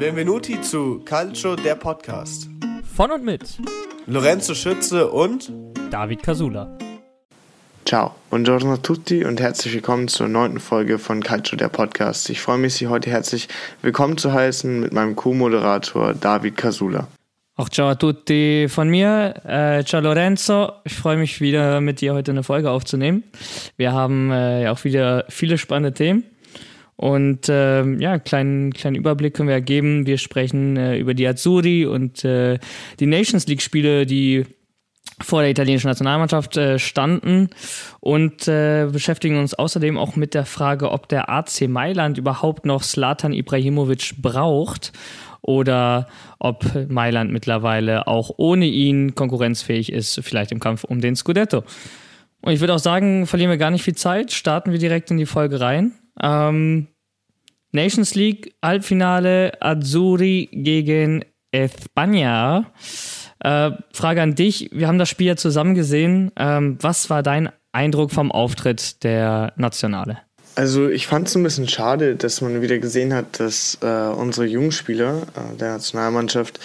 Benvenuti zu Calcio, der Podcast. Von und mit Lorenzo Schütze und David Casula. Ciao, buongiorno a tutti und herzlich willkommen zur neunten Folge von Calcio, der Podcast. Ich freue mich, Sie heute herzlich willkommen zu heißen mit meinem Co-Moderator David Casula. Auch ciao a tutti von mir. Äh, ciao Lorenzo. Ich freue mich wieder mit dir heute eine Folge aufzunehmen. Wir haben äh, ja auch wieder viele spannende Themen. Und äh, ja, kleinen, kleinen Überblick können wir geben. Wir sprechen äh, über die Azzurri und äh, die Nations League-Spiele, die vor der italienischen Nationalmannschaft äh, standen und äh, beschäftigen uns außerdem auch mit der Frage, ob der AC Mailand überhaupt noch Slatan Ibrahimovic braucht oder ob Mailand mittlerweile auch ohne ihn konkurrenzfähig ist, vielleicht im Kampf um den Scudetto. Und ich würde auch sagen, verlieren wir gar nicht viel Zeit, starten wir direkt in die Folge rein. Ähm, Nations League Halbfinale Azzurri gegen España. Äh, Frage an dich, wir haben das Spiel ja zusammen gesehen. Ähm, was war dein Eindruck vom Auftritt der Nationale? Also ich fand es ein bisschen schade, dass man wieder gesehen hat, dass äh, unsere Jungspieler äh, der Nationalmannschaft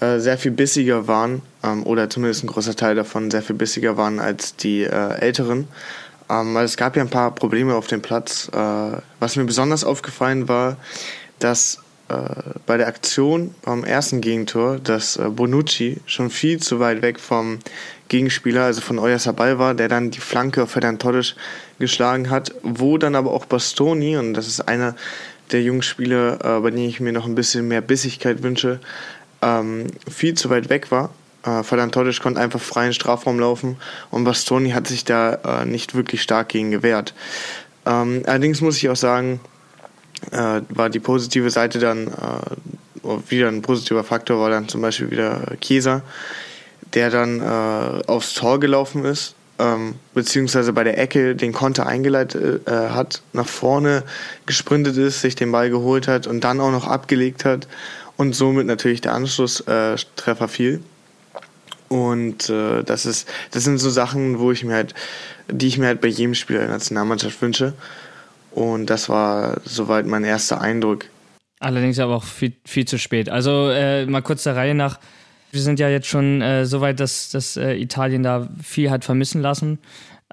äh, sehr viel bissiger waren, ähm, oder zumindest ein großer Teil davon sehr viel bissiger waren als die äh, Älteren. Ähm, weil es gab ja ein paar Probleme auf dem Platz. Äh, was mir besonders aufgefallen war, dass äh, bei der Aktion am ersten Gegentor, dass äh, Bonucci schon viel zu weit weg vom Gegenspieler, also von Oyarzabal war, der dann die Flanke auf Ferdinand Torres geschlagen hat, wo dann aber auch Bastoni, und das ist einer der jungen Spieler, äh, bei denen ich mir noch ein bisschen mehr Bissigkeit wünsche, ähm, viel zu weit weg war. Äh, Ferdinand Torres konnte einfach frei in den Strafraum laufen und Bastoni hat sich da äh, nicht wirklich stark gegen gewehrt. Ähm, allerdings muss ich auch sagen, äh, war die positive Seite dann, äh, wieder ein positiver Faktor war dann zum Beispiel wieder Kieser, der dann äh, aufs Tor gelaufen ist, ähm, beziehungsweise bei der Ecke den Konter eingeleitet äh, hat, nach vorne gesprintet ist, sich den Ball geholt hat und dann auch noch abgelegt hat und somit natürlich der Anschlusstreffer fiel. Und äh, das ist, das sind so Sachen, wo ich mir halt, die ich mir halt bei jedem Spieler der Nationalmannschaft wünsche. Und das war soweit mein erster Eindruck. Allerdings aber auch viel, viel zu spät. Also äh, mal kurz der Reihe nach. Wir sind ja jetzt schon äh, so weit, dass, dass äh, Italien da viel hat vermissen lassen.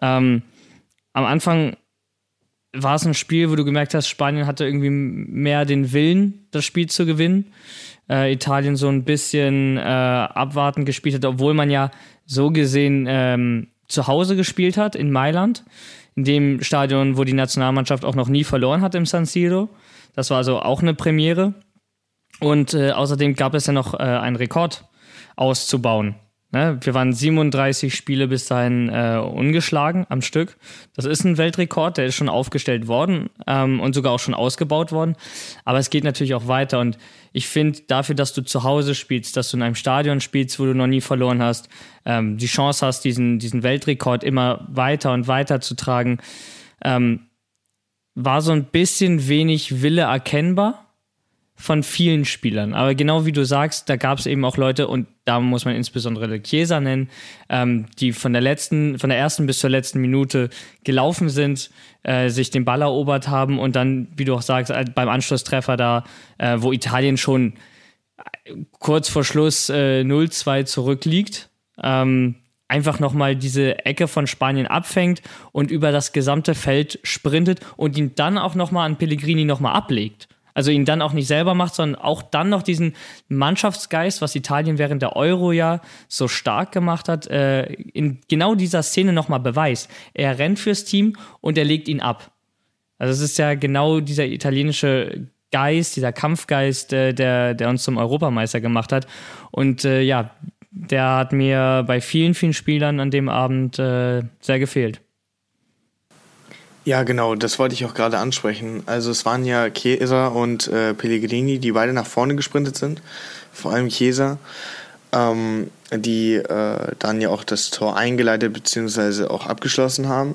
Ähm, am Anfang war es ein Spiel, wo du gemerkt hast, Spanien hatte irgendwie mehr den Willen, das Spiel zu gewinnen. Äh, Italien so ein bisschen äh, abwartend gespielt hat, obwohl man ja so gesehen ähm, zu Hause gespielt hat in Mailand in dem Stadion, wo die Nationalmannschaft auch noch nie verloren hat im San Siro. Das war also auch eine Premiere. Und äh, außerdem gab es ja noch äh, einen Rekord auszubauen. Ne? Wir waren 37 Spiele bis dahin äh, ungeschlagen am Stück. Das ist ein Weltrekord, der ist schon aufgestellt worden ähm, und sogar auch schon ausgebaut worden. Aber es geht natürlich auch weiter. Und ich finde, dafür, dass du zu Hause spielst, dass du in einem Stadion spielst, wo du noch nie verloren hast, ähm, die Chance hast, diesen, diesen Weltrekord immer weiter und weiter zu tragen, ähm, war so ein bisschen wenig Wille erkennbar von vielen Spielern. Aber genau wie du sagst, da gab es eben auch Leute, und da muss man insbesondere Chiesa nennen, ähm, die von der letzten, von der ersten bis zur letzten Minute gelaufen sind, äh, sich den Ball erobert haben und dann, wie du auch sagst, äh, beim Anschlusstreffer da, äh, wo Italien schon äh, kurz vor Schluss äh, 0-2 zurückliegt, ähm, einfach nochmal diese Ecke von Spanien abfängt und über das gesamte Feld sprintet und ihn dann auch nochmal an Pellegrini nochmal ablegt. Also ihn dann auch nicht selber macht, sondern auch dann noch diesen Mannschaftsgeist, was Italien während der Euro ja so stark gemacht hat, äh, in genau dieser Szene nochmal beweist. Er rennt fürs Team und er legt ihn ab. Also es ist ja genau dieser italienische Geist, dieser Kampfgeist, äh, der, der uns zum Europameister gemacht hat. Und äh, ja, der hat mir bei vielen, vielen Spielern an dem Abend äh, sehr gefehlt. Ja, genau, das wollte ich auch gerade ansprechen. Also es waren ja Chiesa und äh, Pellegrini, die beide nach vorne gesprintet sind. Vor allem Chiesa, ähm, die äh, dann ja auch das Tor eingeleitet bzw. auch abgeschlossen haben.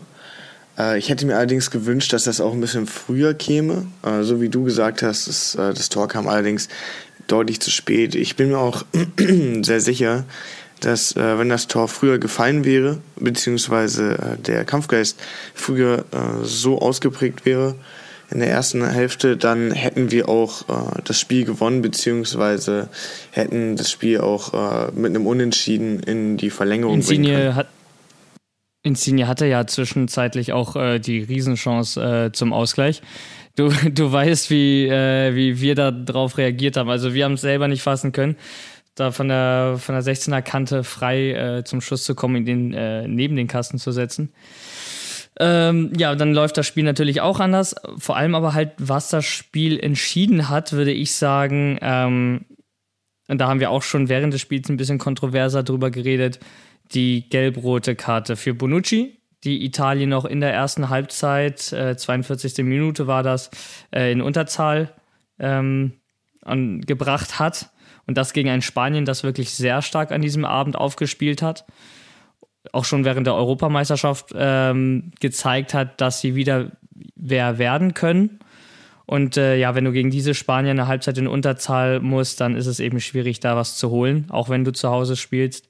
Äh, ich hätte mir allerdings gewünscht, dass das auch ein bisschen früher käme. Äh, so wie du gesagt hast, das, äh, das Tor kam allerdings deutlich zu spät. Ich bin mir auch sehr sicher, dass äh, wenn das Tor früher gefallen wäre, beziehungsweise äh, der Kampfgeist früher äh, so ausgeprägt wäre, in der ersten Hälfte, dann hätten wir auch äh, das Spiel gewonnen, beziehungsweise hätten das Spiel auch äh, mit einem Unentschieden in die Verlängerung Insigne bringen können. hat Insigne hatte ja zwischenzeitlich auch äh, die Riesenchance zum Ausgleich. Du, du weißt, wie, äh, wie wir da drauf reagiert haben. Also wir haben es selber nicht fassen können, da von der, von der 16er Kante frei äh, zum Schuss zu kommen, in äh, neben den Kasten zu setzen. Ähm, ja, dann läuft das Spiel natürlich auch anders. Vor allem aber halt, was das Spiel entschieden hat, würde ich sagen, ähm, und da haben wir auch schon während des Spiels ein bisschen kontroverser drüber geredet, die gelb-rote Karte für Bonucci, die Italien noch in der ersten Halbzeit, äh, 42. Minute war das, äh, in Unterzahl ähm, an, gebracht hat. Und das gegen ein Spanien, das wirklich sehr stark an diesem Abend aufgespielt hat. Auch schon während der Europameisterschaft ähm, gezeigt hat, dass sie wieder wer werden können. Und äh, ja, wenn du gegen diese Spanier eine Halbzeit in Unterzahl musst, dann ist es eben schwierig, da was zu holen, auch wenn du zu Hause spielst.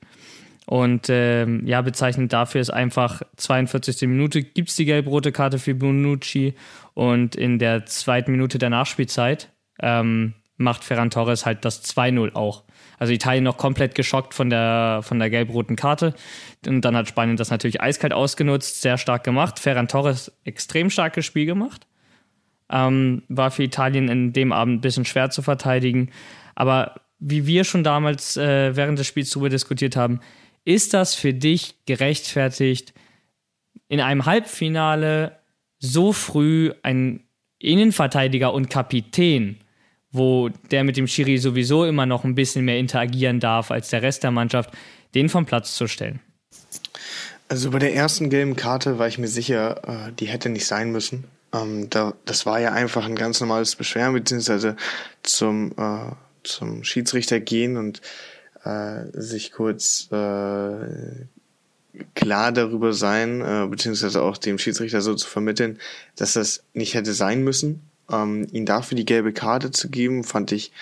Und ähm, ja, bezeichnend dafür ist einfach 42. Minute gibt es die gelb-rote Karte für Bonucci und in der zweiten Minute der Nachspielzeit ähm, macht Ferran Torres halt das 2-0 auch. Also Italien noch komplett geschockt von der, von der gelb-roten Karte. Und dann hat Spanien das natürlich eiskalt ausgenutzt, sehr stark gemacht. Ferran Torres extrem starkes Spiel gemacht. Ähm, war für Italien in dem Abend ein bisschen schwer zu verteidigen. Aber wie wir schon damals äh, während des Spiels darüber diskutiert haben, ist das für dich gerechtfertigt, in einem Halbfinale so früh ein Innenverteidiger und Kapitän, wo der mit dem Schiri sowieso immer noch ein bisschen mehr interagieren darf als der Rest der Mannschaft, den vom Platz zu stellen? Also bei der ersten gelben Karte war ich mir sicher, äh, die hätte nicht sein müssen. Ähm, das war ja einfach ein ganz normales Beschweren, beziehungsweise zum, äh, zum Schiedsrichter gehen und äh, sich kurz klar darüber sein, beziehungsweise auch dem Schiedsrichter so zu vermitteln, dass das nicht hätte sein müssen. Ähm, ihn dafür die gelbe Karte zu geben, fand ich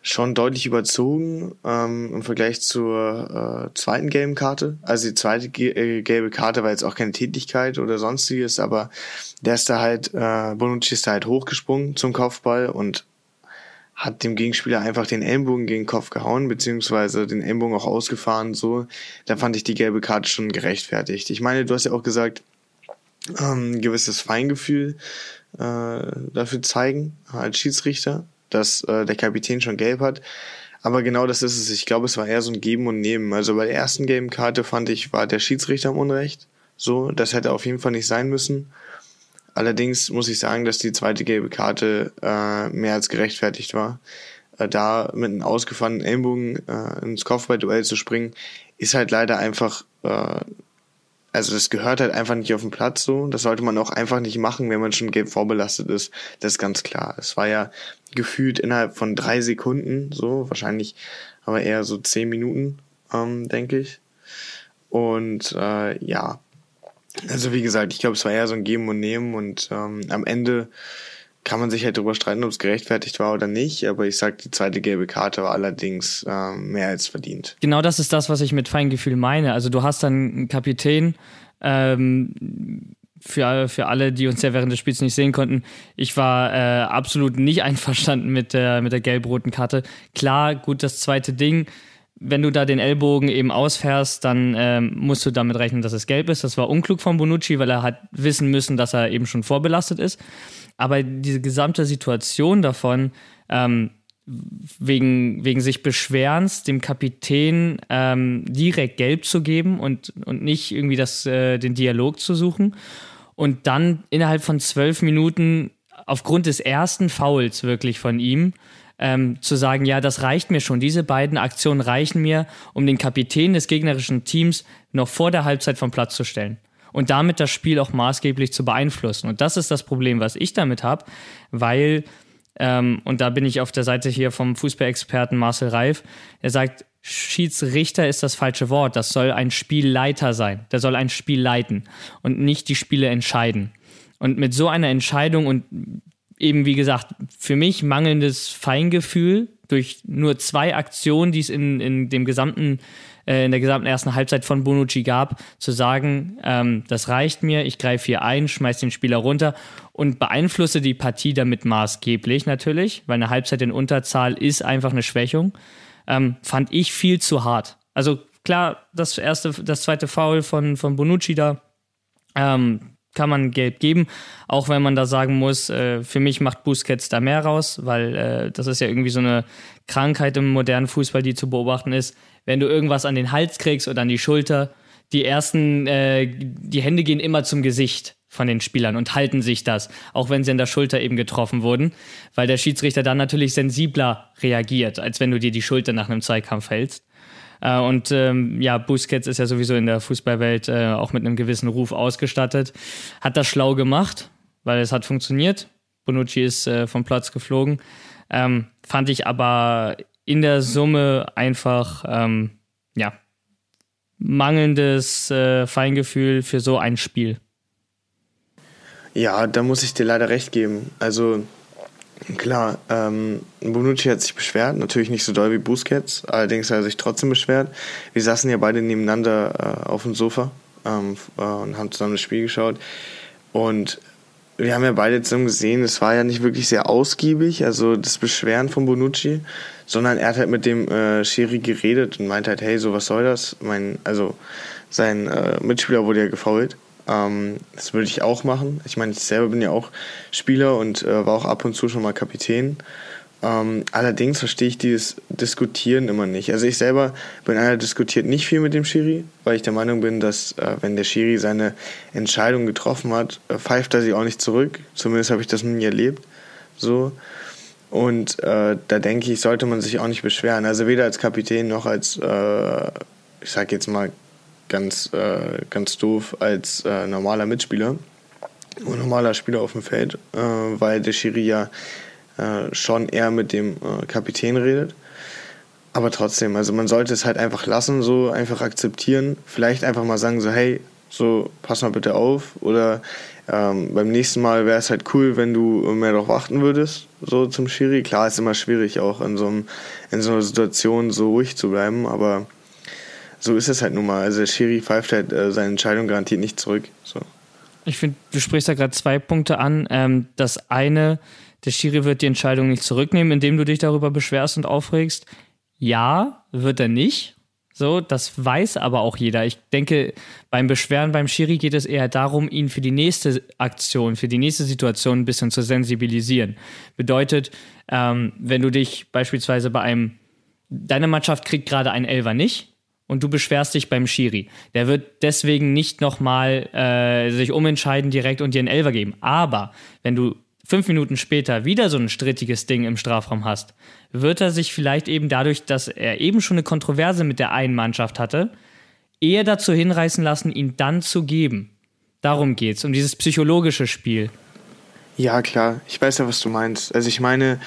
schon deutlich überzogen ähm, im Vergleich zur äh, zweiten gelben Karte. Also die zweite äh, gelbe Karte war jetzt auch keine Tätigkeit oder sonstiges, aber der ist da halt, äh, Bonucci ist da halt hochgesprungen zum Kopfball und hat dem Gegenspieler einfach den Ellenbogen gegen den Kopf gehauen, beziehungsweise den Ellenbogen auch ausgefahren, so. Da fand ich die gelbe Karte schon gerechtfertigt. Ich meine, du hast ja auch gesagt, ähm, ein gewisses Feingefühl dafür zeigen als Schiedsrichter, dass äh, der Kapitän schon gelb hat. Aber genau das ist es. Ich glaube, es war eher so ein Geben und Nehmen. Also bei der ersten gelben Karte fand ich, war der Schiedsrichter im Unrecht. So, das hätte auf jeden Fall nicht sein müssen. Allerdings muss ich sagen, dass die zweite gelbe Karte äh, mehr als gerechtfertigt war. Äh, da mit einem ausgefahrenen Ellenbogen äh, ins Kopfballduell zu springen, ist halt leider einfach, äh, also das gehört halt einfach nicht auf den Platz so. Das sollte man auch einfach nicht machen, wenn man schon gelb vorbelastet ist. Das ist ganz klar. Es war ja gefühlt innerhalb von drei Sekunden, so wahrscheinlich aber eher so zehn Minuten, ähm, denke ich. Und äh, ja, also wie gesagt, ich glaube, es war eher so ein Geben und Nehmen und ähm, am Ende kann man sich halt darüber streiten, ob es gerechtfertigt war oder nicht, aber ich sag, die zweite gelbe Karte war allerdings ähm, mehr als verdient. Genau das ist das, was ich mit Feingefühl meine. Also du hast dann einen Kapitän, ähm, für, für alle, die uns ja während des Spiels nicht sehen konnten, ich war äh, absolut nicht einverstanden mit der, mit der gelb-roten Karte. Klar, gut, das zweite Ding, wenn du da den Ellbogen eben ausfährst, dann ähm, musst du damit rechnen, dass es gelb ist. Das war unklug von Bonucci, weil er hat wissen müssen, dass er eben schon vorbelastet ist. Aber diese gesamte Situation davon, ähm, wegen, wegen sich Beschwerens dem Kapitän ähm, direkt gelb zu geben und, und nicht irgendwie das, äh, den Dialog zu suchen. Und dann innerhalb von zwölf Minuten aufgrund des ersten Fouls wirklich von ihm ähm, zu sagen, ja, das reicht mir schon. Diese beiden Aktionen reichen mir, um den Kapitän des gegnerischen Teams noch vor der Halbzeit vom Platz zu stellen und damit das Spiel auch maßgeblich zu beeinflussen. Und das ist das Problem, was ich damit habe, weil, ähm, und da bin ich auf der Seite hier vom Fußballexperten Marcel Reif, er sagt, Schiedsrichter ist das falsche Wort. Das soll ein Spielleiter sein. Der soll ein Spiel leiten und nicht die Spiele entscheiden. Und mit so einer Entscheidung und eben, wie gesagt, für mich mangelndes Feingefühl durch nur zwei Aktionen, die es in, in dem gesamten äh, in der gesamten ersten Halbzeit von Bonucci gab, zu sagen, ähm, das reicht mir, ich greife hier ein, schmeiß den Spieler runter und beeinflusse die Partie damit maßgeblich natürlich, weil eine Halbzeit in Unterzahl ist einfach eine Schwächung, ähm, fand ich viel zu hart. Also klar, das erste, das zweite Foul von, von Bonucci da, ähm, kann man gelb geben, auch wenn man da sagen muss, äh, für mich macht Busquets da mehr raus, weil äh, das ist ja irgendwie so eine Krankheit im modernen Fußball, die zu beobachten ist. Wenn du irgendwas an den Hals kriegst oder an die Schulter, die ersten, äh, die Hände gehen immer zum Gesicht von den Spielern und halten sich das, auch wenn sie an der Schulter eben getroffen wurden, weil der Schiedsrichter dann natürlich sensibler reagiert, als wenn du dir die Schulter nach einem Zweikampf hältst. Äh, und ähm, ja, Busquets ist ja sowieso in der Fußballwelt äh, auch mit einem gewissen Ruf ausgestattet. Hat das schlau gemacht, weil es hat funktioniert. Bonucci ist äh, vom Platz geflogen. Ähm, fand ich aber in der Summe einfach, ähm, ja, mangelndes äh, Feingefühl für so ein Spiel. Ja, da muss ich dir leider recht geben. Also Klar, ähm, Bonucci hat sich beschwert, natürlich nicht so doll wie Busquets, allerdings hat er sich trotzdem beschwert. Wir saßen ja beide nebeneinander äh, auf dem Sofa ähm, äh, und haben zusammen das Spiel geschaut. Und wir haben ja beide zusammen gesehen, es war ja nicht wirklich sehr ausgiebig, also das Beschweren von Bonucci, sondern er hat halt mit dem äh, Schiri geredet und meinte halt, hey, so was soll das? Mein, also sein äh, Mitspieler wurde ja gefault ähm, das würde ich auch machen. Ich meine, ich selber bin ja auch Spieler und äh, war auch ab und zu schon mal Kapitän. Ähm, allerdings verstehe ich dieses Diskutieren immer nicht. Also ich selber bin einer, der diskutiert nicht viel mit dem Schiri, weil ich der Meinung bin, dass äh, wenn der Schiri seine Entscheidung getroffen hat, äh, pfeift er sie auch nicht zurück. Zumindest habe ich das nie erlebt. So. Und äh, da denke ich, sollte man sich auch nicht beschweren. Also weder als Kapitän noch als, äh, ich sage jetzt mal, ganz, äh, ganz doof als äh, normaler Mitspieler und normaler Spieler auf dem Feld, äh, weil der Schiri ja äh, schon eher mit dem äh, Kapitän redet. Aber trotzdem, also man sollte es halt einfach lassen, so einfach akzeptieren. Vielleicht einfach mal sagen, so, hey, so, pass mal bitte auf. Oder ähm, beim nächsten Mal wäre es halt cool, wenn du mehr darauf achten würdest, so zum Schiri. Klar, ist immer schwierig, auch in so, einem, in so einer Situation so ruhig zu bleiben, aber so ist es halt nun mal. Also der Schiri pfeift halt äh, seine Entscheidung garantiert nicht zurück. So. Ich finde, du sprichst da gerade zwei Punkte an. Ähm, das eine, der Schiri wird die Entscheidung nicht zurücknehmen, indem du dich darüber beschwerst und aufregst. Ja, wird er nicht. So, das weiß aber auch jeder. Ich denke, beim Beschweren beim Schiri geht es eher darum, ihn für die nächste Aktion, für die nächste Situation ein bisschen zu sensibilisieren. Bedeutet, ähm, wenn du dich beispielsweise bei einem, deine Mannschaft kriegt gerade einen Elver nicht, und du beschwerst dich beim Schiri. Der wird deswegen nicht nochmal äh, sich umentscheiden direkt und dir einen Elfer geben. Aber wenn du fünf Minuten später wieder so ein strittiges Ding im Strafraum hast, wird er sich vielleicht eben dadurch, dass er eben schon eine Kontroverse mit der einen Mannschaft hatte, eher dazu hinreißen lassen, ihn dann zu geben. Darum geht's, um dieses psychologische Spiel. Ja, klar. Ich weiß ja, was du meinst. Also ich meine,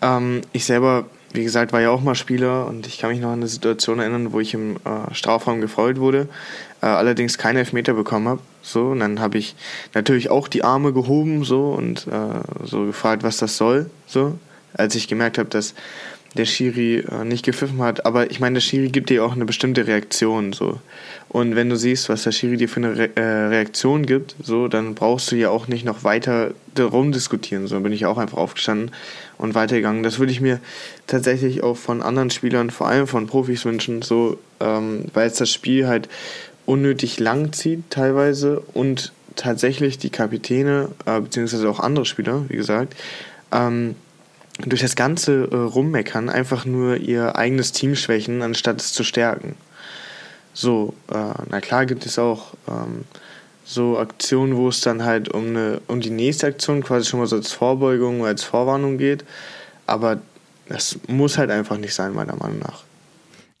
ähm, ich selber wie gesagt, war ja auch mal Spieler und ich kann mich noch an eine Situation erinnern, wo ich im äh, Strafraum gefault wurde, äh, allerdings keine Elfmeter bekommen habe. So, und dann habe ich natürlich auch die Arme gehoben so und äh, so gefragt, was das soll. So, als ich gemerkt habe, dass der Schiri äh, nicht gepfiffen hat. Aber ich meine, der Schiri gibt dir auch eine bestimmte Reaktion. So. Und wenn du siehst, was der Schiri dir für eine Re äh, Reaktion gibt, so, dann brauchst du ja auch nicht noch weiter darum diskutieren. So bin ich auch einfach aufgestanden und weitergegangen. Das würde ich mir tatsächlich auch von anderen Spielern, vor allem von Profis wünschen, so, ähm, weil es das Spiel halt unnötig lang zieht teilweise und tatsächlich die Kapitäne, äh, beziehungsweise auch andere Spieler, wie gesagt, ähm, durch das ganze äh, Rummeckern einfach nur ihr eigenes Team schwächen, anstatt es zu stärken. So, äh, na klar gibt es auch ähm, so Aktionen, wo es dann halt um, eine, um die nächste Aktion quasi schon mal so als Vorbeugung oder als Vorwarnung geht. Aber das muss halt einfach nicht sein, meiner Meinung nach.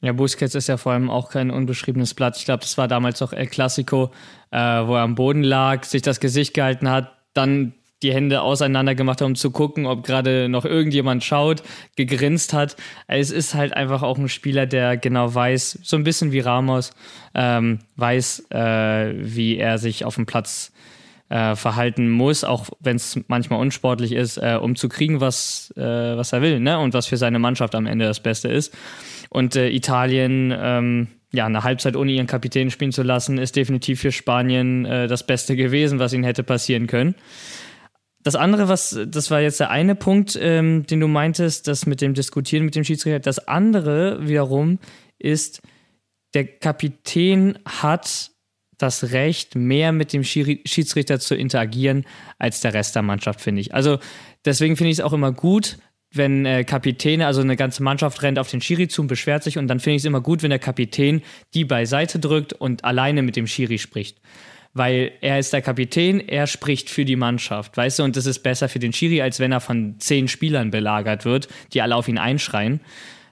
Ja, Busquets ist ja vor allem auch kein unbeschriebenes Blatt. Ich glaube, das war damals auch El Clasico, äh, wo er am Boden lag, sich das Gesicht gehalten hat, dann die Hände auseinander gemacht hat, um zu gucken, ob gerade noch irgendjemand schaut, gegrinst hat. Es ist halt einfach auch ein Spieler, der genau weiß, so ein bisschen wie Ramos, ähm, weiß, äh, wie er sich auf dem Platz äh, verhalten muss, auch wenn es manchmal unsportlich ist, äh, um zu kriegen, was, äh, was er will ne? und was für seine Mannschaft am Ende das Beste ist. Und äh, Italien, ähm, ja, eine Halbzeit ohne ihren Kapitän spielen zu lassen, ist definitiv für Spanien äh, das Beste gewesen, was ihnen hätte passieren können. Das andere, was, das war jetzt der eine Punkt, ähm, den du meintest, das mit dem Diskutieren mit dem Schiedsrichter. Das andere wiederum ist, der Kapitän hat das Recht, mehr mit dem Schiedsrichter zu interagieren als der Rest der Mannschaft, finde ich. Also deswegen finde ich es auch immer gut, wenn äh, Kapitäne, also eine ganze Mannschaft rennt auf den Schiri zu und beschwert sich und dann finde ich es immer gut, wenn der Kapitän die beiseite drückt und alleine mit dem Schiri spricht. Weil er ist der Kapitän, er spricht für die Mannschaft, weißt du, und das ist besser für den Schiri, als wenn er von zehn Spielern belagert wird, die alle auf ihn einschreien.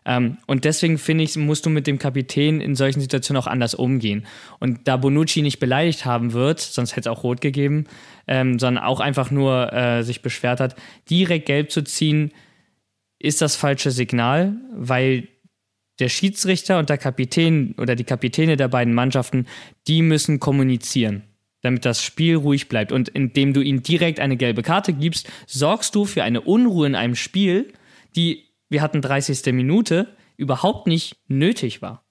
Ähm, und deswegen finde ich, musst du mit dem Kapitän in solchen Situationen auch anders umgehen. Und da Bonucci nicht beleidigt haben wird, sonst hätte es auch rot gegeben, ähm, sondern auch einfach nur äh, sich beschwert hat, direkt gelb zu ziehen, ist das falsche Signal, weil der Schiedsrichter und der Kapitän oder die Kapitäne der beiden Mannschaften, die müssen kommunizieren, damit das Spiel ruhig bleibt. Und indem du ihnen direkt eine gelbe Karte gibst, sorgst du für eine Unruhe in einem Spiel, die, wir hatten 30. Minute, überhaupt nicht nötig war.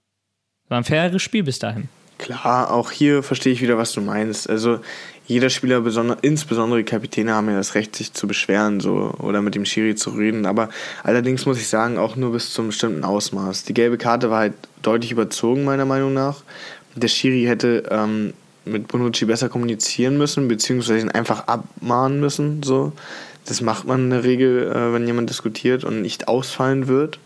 War ein faires Spiel bis dahin. Klar, auch hier verstehe ich wieder, was du meinst. Also jeder Spieler, insbesondere Kapitäne, haben ja das Recht, sich zu beschweren so, oder mit dem Schiri zu reden. Aber allerdings muss ich sagen, auch nur bis zum bestimmten Ausmaß. Die gelbe Karte war halt deutlich überzogen, meiner Meinung nach. Der Schiri hätte ähm, mit Bonucci besser kommunizieren müssen, beziehungsweise ihn einfach abmahnen müssen. So. Das macht man in der Regel, äh, wenn jemand diskutiert und nicht ausfallen wird.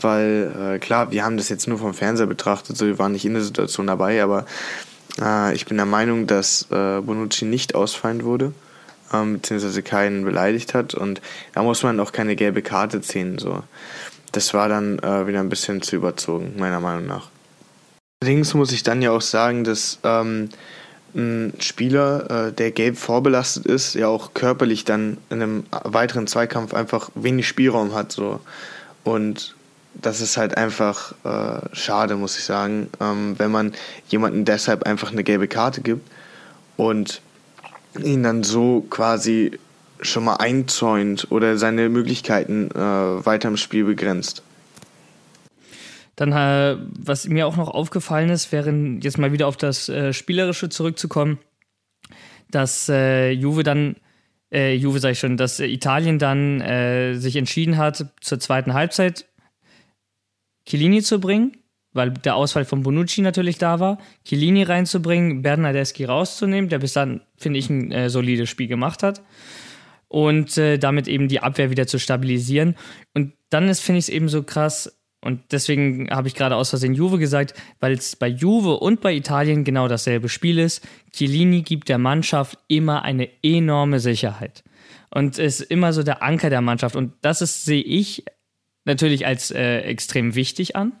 Weil, äh, klar, wir haben das jetzt nur vom Fernseher betrachtet, so wir waren nicht in der Situation dabei, aber äh, ich bin der Meinung, dass äh, Bonucci nicht ausfallen wurde, ähm, beziehungsweise keinen beleidigt hat und da muss man auch keine gelbe Karte ziehen. So. Das war dann äh, wieder ein bisschen zu überzogen, meiner Meinung nach. Allerdings muss ich dann ja auch sagen, dass ähm, ein Spieler, äh, der gelb vorbelastet ist, ja auch körperlich dann in einem weiteren Zweikampf einfach wenig Spielraum hat. So. Und das ist halt einfach äh, schade, muss ich sagen, ähm, wenn man jemanden deshalb einfach eine gelbe Karte gibt und ihn dann so quasi schon mal einzäunt oder seine Möglichkeiten äh, weiter im Spiel begrenzt. Dann, äh, was mir auch noch aufgefallen ist, wäre jetzt mal wieder auf das äh, Spielerische zurückzukommen, dass äh, Juve dann, äh, Juve sag ich schon, dass Italien dann sich entschieden hat, zur zweiten Halbzeit Chiellini zu bringen, weil der Ausfall von Bonucci natürlich da war, Chiellini reinzubringen, Bernardeschi rauszunehmen, der bis dann, finde ich, ein äh, solides Spiel gemacht hat. Und äh, damit eben die Abwehr wieder zu stabilisieren. Und dann ist, finde ich es eben so krass, und deswegen habe ich gerade aus Versehen Juve gesagt, weil es bei Juve und bei Italien genau dasselbe Spiel ist. Chiellini gibt der Mannschaft immer eine enorme Sicherheit. Und ist immer so der Anker der Mannschaft. Und das ist, sehe ich, natürlich als äh, extrem wichtig an.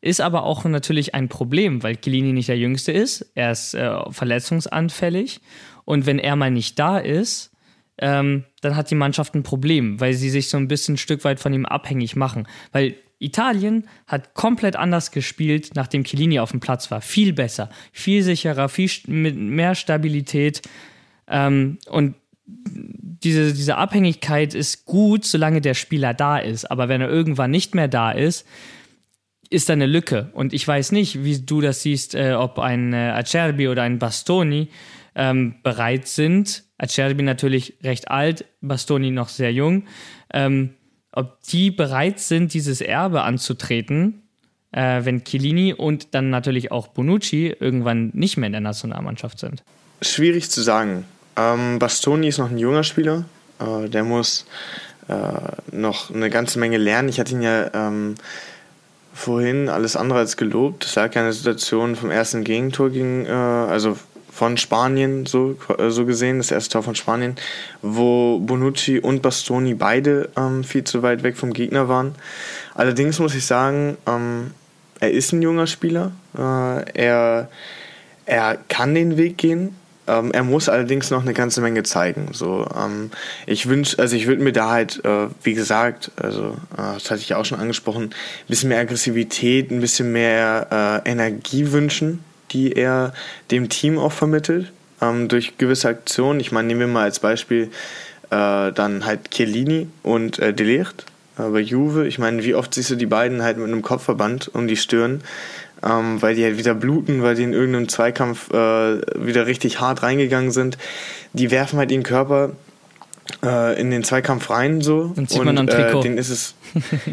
Ist aber auch natürlich ein Problem, weil Chiellini nicht der Jüngste ist. Er ist äh, verletzungsanfällig. Und wenn er mal nicht da ist, ähm, dann hat die Mannschaft ein Problem, weil sie sich so ein bisschen ein Stück weit von ihm abhängig machen. Weil Italien hat komplett anders gespielt, nachdem Chiellini auf dem Platz war. Viel besser, viel sicherer, viel mit mehr Stabilität. Ähm, und diese, diese Abhängigkeit ist gut, solange der Spieler da ist. Aber wenn er irgendwann nicht mehr da ist, ist da eine Lücke. Und ich weiß nicht, wie du das siehst, äh, ob ein äh, Acerbi oder ein Bastoni ähm, bereit sind. Acerbi natürlich recht alt, Bastoni noch sehr jung. Ähm, ob die bereit sind, dieses Erbe anzutreten, äh, wenn Chiellini und dann natürlich auch Bonucci irgendwann nicht mehr in der Nationalmannschaft sind. Schwierig zu sagen. Ähm, Bastoni ist noch ein junger Spieler. Äh, der muss äh, noch eine ganze Menge lernen. Ich hatte ihn ja ähm, vorhin alles andere als gelobt. Es lag ja eine Situation vom ersten Gegentor gegen, äh, also von Spanien so, äh, so gesehen, das erste Tor von Spanien, wo Bonucci und Bastoni beide ähm, viel zu weit weg vom Gegner waren. Allerdings muss ich sagen, ähm, er ist ein junger Spieler. Äh, er, er kann den Weg gehen. Ähm, er muss allerdings noch eine ganze Menge zeigen. So, ähm, ich wünsch, also ich würde mir da halt, äh, wie gesagt, also äh, das hatte ich auch schon angesprochen, ein bisschen mehr Aggressivität, ein bisschen mehr äh, Energie wünschen, die er dem Team auch vermittelt ähm, durch gewisse Aktionen. Ich meine, nehmen wir mal als Beispiel äh, dann halt Chiellini und äh, Delicht äh, bei Juve. Ich meine, wie oft siehst du die beiden halt mit einem Kopfverband um die Stirn ähm, weil die halt wieder bluten, weil die in irgendeinem Zweikampf äh, wieder richtig hart reingegangen sind. Die werfen halt ihren Körper äh, in den Zweikampf rein so Dann zieht man am Trikot. Äh, denen ist es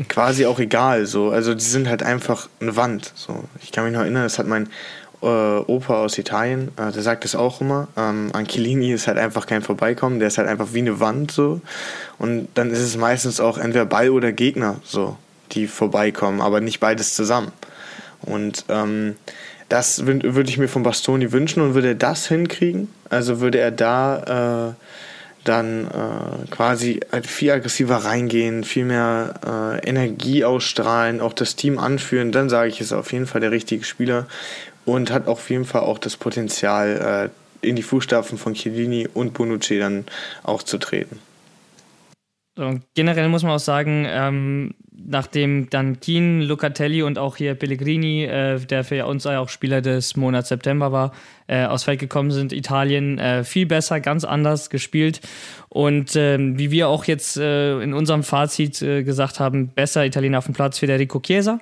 quasi auch egal so. Also die sind halt einfach eine Wand. So. Ich kann mich noch erinnern, das hat mein äh, Opa aus Italien, äh, der sagt das auch immer. Ähm, Angelini ist halt einfach kein Vorbeikommen, der ist halt einfach wie eine Wand so. Und dann ist es meistens auch entweder Ball oder Gegner so, die vorbeikommen, aber nicht beides zusammen. Und ähm, das würde ich mir von Bastoni wünschen und würde er das hinkriegen, also würde er da äh, dann äh, quasi halt viel aggressiver reingehen, viel mehr äh, Energie ausstrahlen, auch das Team anführen, dann sage ich, ist auf jeden Fall der richtige Spieler und hat auf jeden Fall auch das Potenzial, äh, in die Fußstapfen von Chiellini und Bonucci dann auch zu treten. So, generell muss man auch sagen, ähm, nachdem dann Keen, Lucatelli und auch hier Pellegrini, äh, der für uns auch Spieler des Monats September war, äh, aus Feld gekommen sind, Italien äh, viel besser, ganz anders gespielt. Und ähm, wie wir auch jetzt äh, in unserem Fazit äh, gesagt haben, besser Italiener auf dem Platz Federico Chiesa.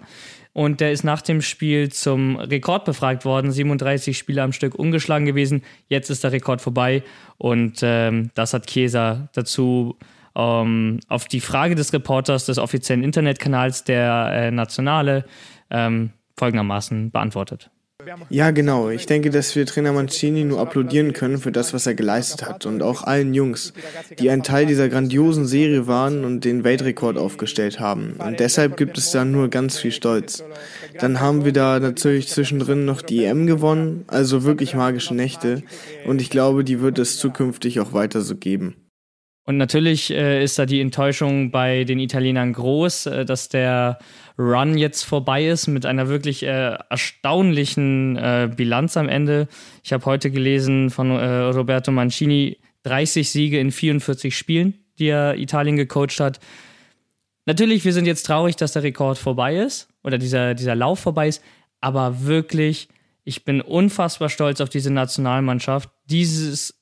Und der ist nach dem Spiel zum Rekord befragt worden. 37 Spiele am Stück ungeschlagen gewesen. Jetzt ist der Rekord vorbei. Und ähm, das hat Chiesa dazu ähm, auf die Frage des Reporters des offiziellen Internetkanals der äh, Nationale ähm, folgendermaßen beantwortet. Ja, genau. Ich denke, dass wir Trainer Mancini nur applaudieren können für das, was er geleistet hat und auch allen Jungs, die ein Teil dieser grandiosen Serie waren und den Weltrekord aufgestellt haben. Und deshalb gibt es da nur ganz viel Stolz. Dann haben wir da natürlich zwischendrin noch die EM gewonnen, also wirklich magische Nächte. Und ich glaube, die wird es zukünftig auch weiter so geben. Und natürlich äh, ist da die Enttäuschung bei den Italienern groß, äh, dass der Run jetzt vorbei ist mit einer wirklich äh, erstaunlichen äh, Bilanz am Ende. Ich habe heute gelesen von äh, Roberto Mancini 30 Siege in 44 Spielen, die er Italien gecoacht hat. Natürlich, wir sind jetzt traurig, dass der Rekord vorbei ist oder dieser, dieser Lauf vorbei ist, aber wirklich, ich bin unfassbar stolz auf diese Nationalmannschaft, dieses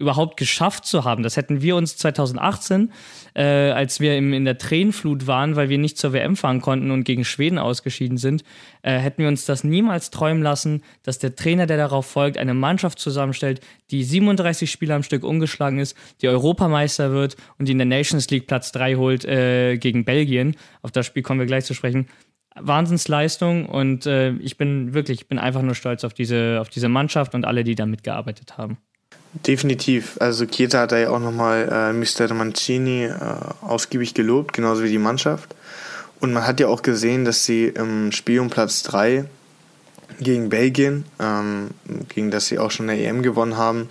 überhaupt geschafft zu haben. Das hätten wir uns 2018, äh, als wir im, in der Tränenflut waren, weil wir nicht zur WM fahren konnten und gegen Schweden ausgeschieden sind, äh, hätten wir uns das niemals träumen lassen, dass der Trainer, der darauf folgt, eine Mannschaft zusammenstellt, die 37 Spiele am Stück ungeschlagen ist, die Europameister wird und die in der Nations League Platz 3 holt äh, gegen Belgien. Auf das Spiel kommen wir gleich zu sprechen. Wahnsinnsleistung und äh, ich bin wirklich, ich bin einfach nur stolz auf diese, auf diese Mannschaft und alle, die da mitgearbeitet haben. Definitiv. Also Chiesa hat da ja auch nochmal äh, Mr. Mancini äh, ausgiebig gelobt, genauso wie die Mannschaft. Und man hat ja auch gesehen, dass sie im Spiel um Platz 3 gegen Belgien, ähm, gegen das sie auch schon eine EM gewonnen haben,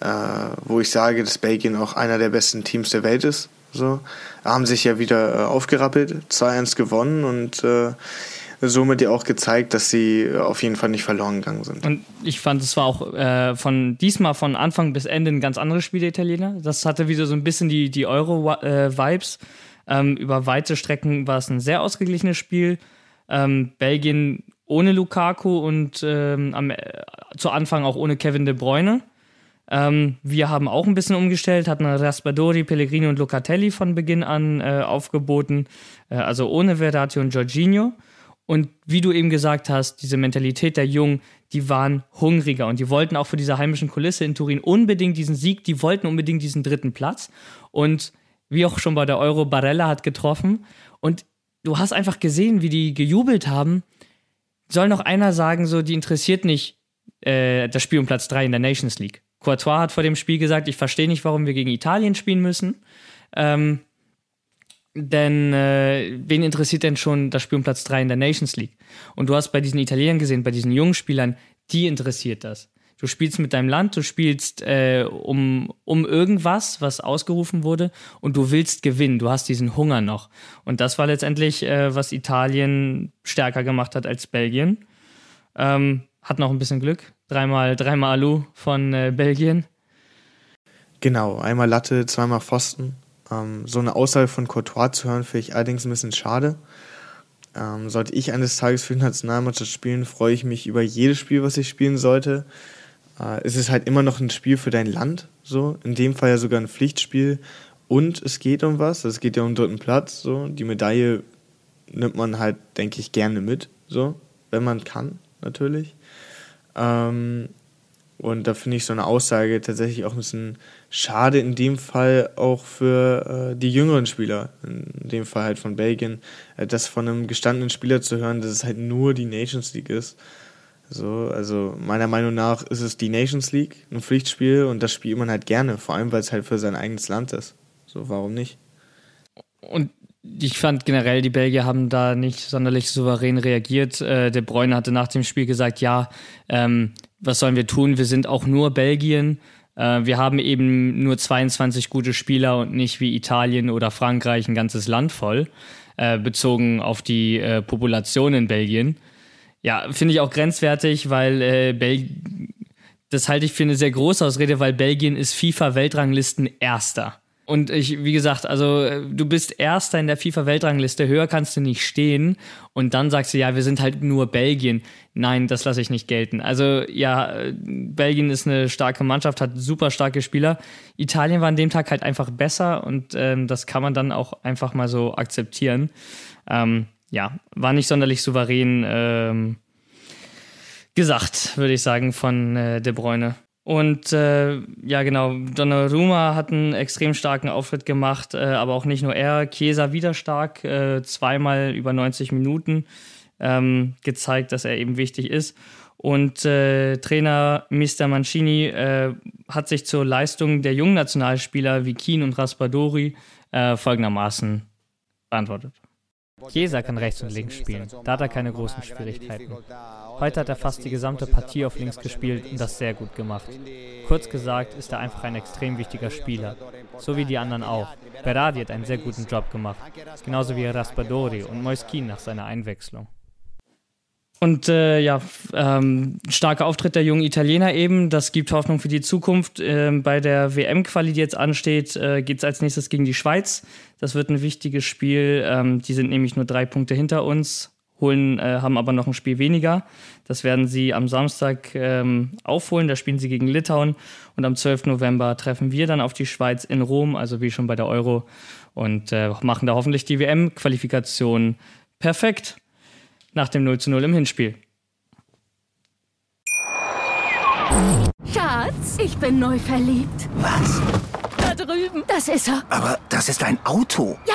äh, wo ich sage, dass Belgien auch einer der besten Teams der Welt ist. So, haben sich ja wieder äh, aufgerappelt, 2-1 gewonnen und äh, somit ja auch gezeigt, dass sie auf jeden Fall nicht verloren gegangen sind. Und ich fand, es war auch äh, von diesmal von Anfang bis Ende ein ganz anderes Spiel der Italiener. Das hatte wieder so ein bisschen die, die Euro-Vibes. Ähm, über weite Strecken war es ein sehr ausgeglichenes Spiel. Ähm, Belgien ohne Lukaku und ähm, am, äh, zu Anfang auch ohne Kevin De Bruyne. Ähm, wir haben auch ein bisschen umgestellt, hatten Raspadori, Pellegrini und Locatelli von Beginn an äh, aufgeboten, äh, also ohne Verratti und Jorginho. Und wie du eben gesagt hast, diese Mentalität der Jungen, die waren hungriger und die wollten auch für diese heimischen Kulisse in Turin unbedingt diesen Sieg, die wollten unbedingt diesen dritten Platz. Und wie auch schon bei der Euro, Barella hat getroffen. Und du hast einfach gesehen, wie die gejubelt haben. Soll noch einer sagen, so, die interessiert nicht äh, das Spiel um Platz 3 in der Nations League. Courtois hat vor dem Spiel gesagt, ich verstehe nicht, warum wir gegen Italien spielen müssen. Ähm, denn äh, wen interessiert denn schon das Spiel um Platz 3 in der Nations League? Und du hast bei diesen Italienern gesehen, bei diesen jungen Spielern, die interessiert das. Du spielst mit deinem Land, du spielst äh, um, um irgendwas, was ausgerufen wurde, und du willst gewinnen. Du hast diesen Hunger noch. Und das war letztendlich, äh, was Italien stärker gemacht hat als Belgien. Ähm, hat noch ein bisschen Glück. Dreimal, dreimal Alu von äh, Belgien. Genau, einmal Latte, zweimal Pfosten. Ähm, so eine Aussage von Courtois zu hören, finde ich allerdings ein bisschen schade. Ähm, sollte ich eines Tages für die Nationalmannschaft spielen, freue ich mich über jedes Spiel, was ich spielen sollte. Äh, es ist halt immer noch ein Spiel für dein Land, so. In dem Fall ja sogar ein Pflichtspiel. Und es geht um was, es geht ja um den dritten Platz, so. Die Medaille nimmt man halt, denke ich, gerne mit, so. wenn man kann, natürlich. Ähm, und da finde ich so eine Aussage tatsächlich auch ein bisschen schade, in dem Fall auch für äh, die jüngeren Spieler, in dem Fall halt von Belgien, äh, das von einem gestandenen Spieler zu hören, dass es halt nur die Nations League ist. So, also meiner Meinung nach ist es die Nations League, ein Pflichtspiel und das spielt man halt gerne, vor allem weil es halt für sein eigenes Land ist. So, warum nicht? Und ich fand generell, die Belgier haben da nicht sonderlich souverän reagiert. Äh, De Bruyne hatte nach dem Spiel gesagt, ja, ähm, was sollen wir tun? Wir sind auch nur Belgien. Äh, wir haben eben nur 22 gute Spieler und nicht wie Italien oder Frankreich ein ganzes Land voll, äh, bezogen auf die äh, Population in Belgien. Ja, finde ich auch grenzwertig, weil äh, Belgien, das halte ich für eine sehr große Ausrede, weil Belgien ist FIFA-Weltranglisten Erster. Und ich, wie gesagt, also äh, du bist Erster in der FIFA-Weltrangliste, höher kannst du nicht stehen. Und dann sagst du, ja, wir sind halt nur Belgien. Nein, das lasse ich nicht gelten. Also ja, Belgien ist eine starke Mannschaft, hat super starke Spieler. Italien war an dem Tag halt einfach besser und ähm, das kann man dann auch einfach mal so akzeptieren. Ähm, ja, war nicht sonderlich souverän ähm, gesagt, würde ich sagen, von äh, De Bruyne. Und äh, ja, genau, Donnarumma hat einen extrem starken Auftritt gemacht, äh, aber auch nicht nur er. Chiesa wieder stark, äh, zweimal über 90 Minuten ähm, gezeigt, dass er eben wichtig ist. Und äh, Trainer Mr. Mancini äh, hat sich zur Leistung der jungen Nationalspieler wie Keen und Raspadori äh, folgendermaßen beantwortet. Chiesa kann rechts und links spielen, da hat er keine großen Schwierigkeiten. Heute hat er fast die gesamte Partie auf links gespielt und das sehr gut gemacht. Kurz gesagt ist er einfach ein extrem wichtiger Spieler, so wie die anderen auch. Berardi hat einen sehr guten Job gemacht, genauso wie Raspadori und Moiskin nach seiner Einwechslung. Und äh, ja, ähm, starker Auftritt der jungen Italiener eben. Das gibt Hoffnung für die Zukunft. Ähm, bei der WM-Quali, die jetzt ansteht, äh, geht es als nächstes gegen die Schweiz. Das wird ein wichtiges Spiel. Ähm, die sind nämlich nur drei Punkte hinter uns, holen, äh, haben aber noch ein Spiel weniger. Das werden sie am Samstag ähm, aufholen. Da spielen sie gegen Litauen. Und am 12. November treffen wir dann auf die Schweiz in Rom, also wie schon bei der Euro. Und äh, machen da hoffentlich die WM-Qualifikation perfekt nach dem 0 zu 0 im Hinspiel. Schatz, ich bin neu verliebt. Was? Da drüben. Das ist er. Aber das ist ein Auto. Ja,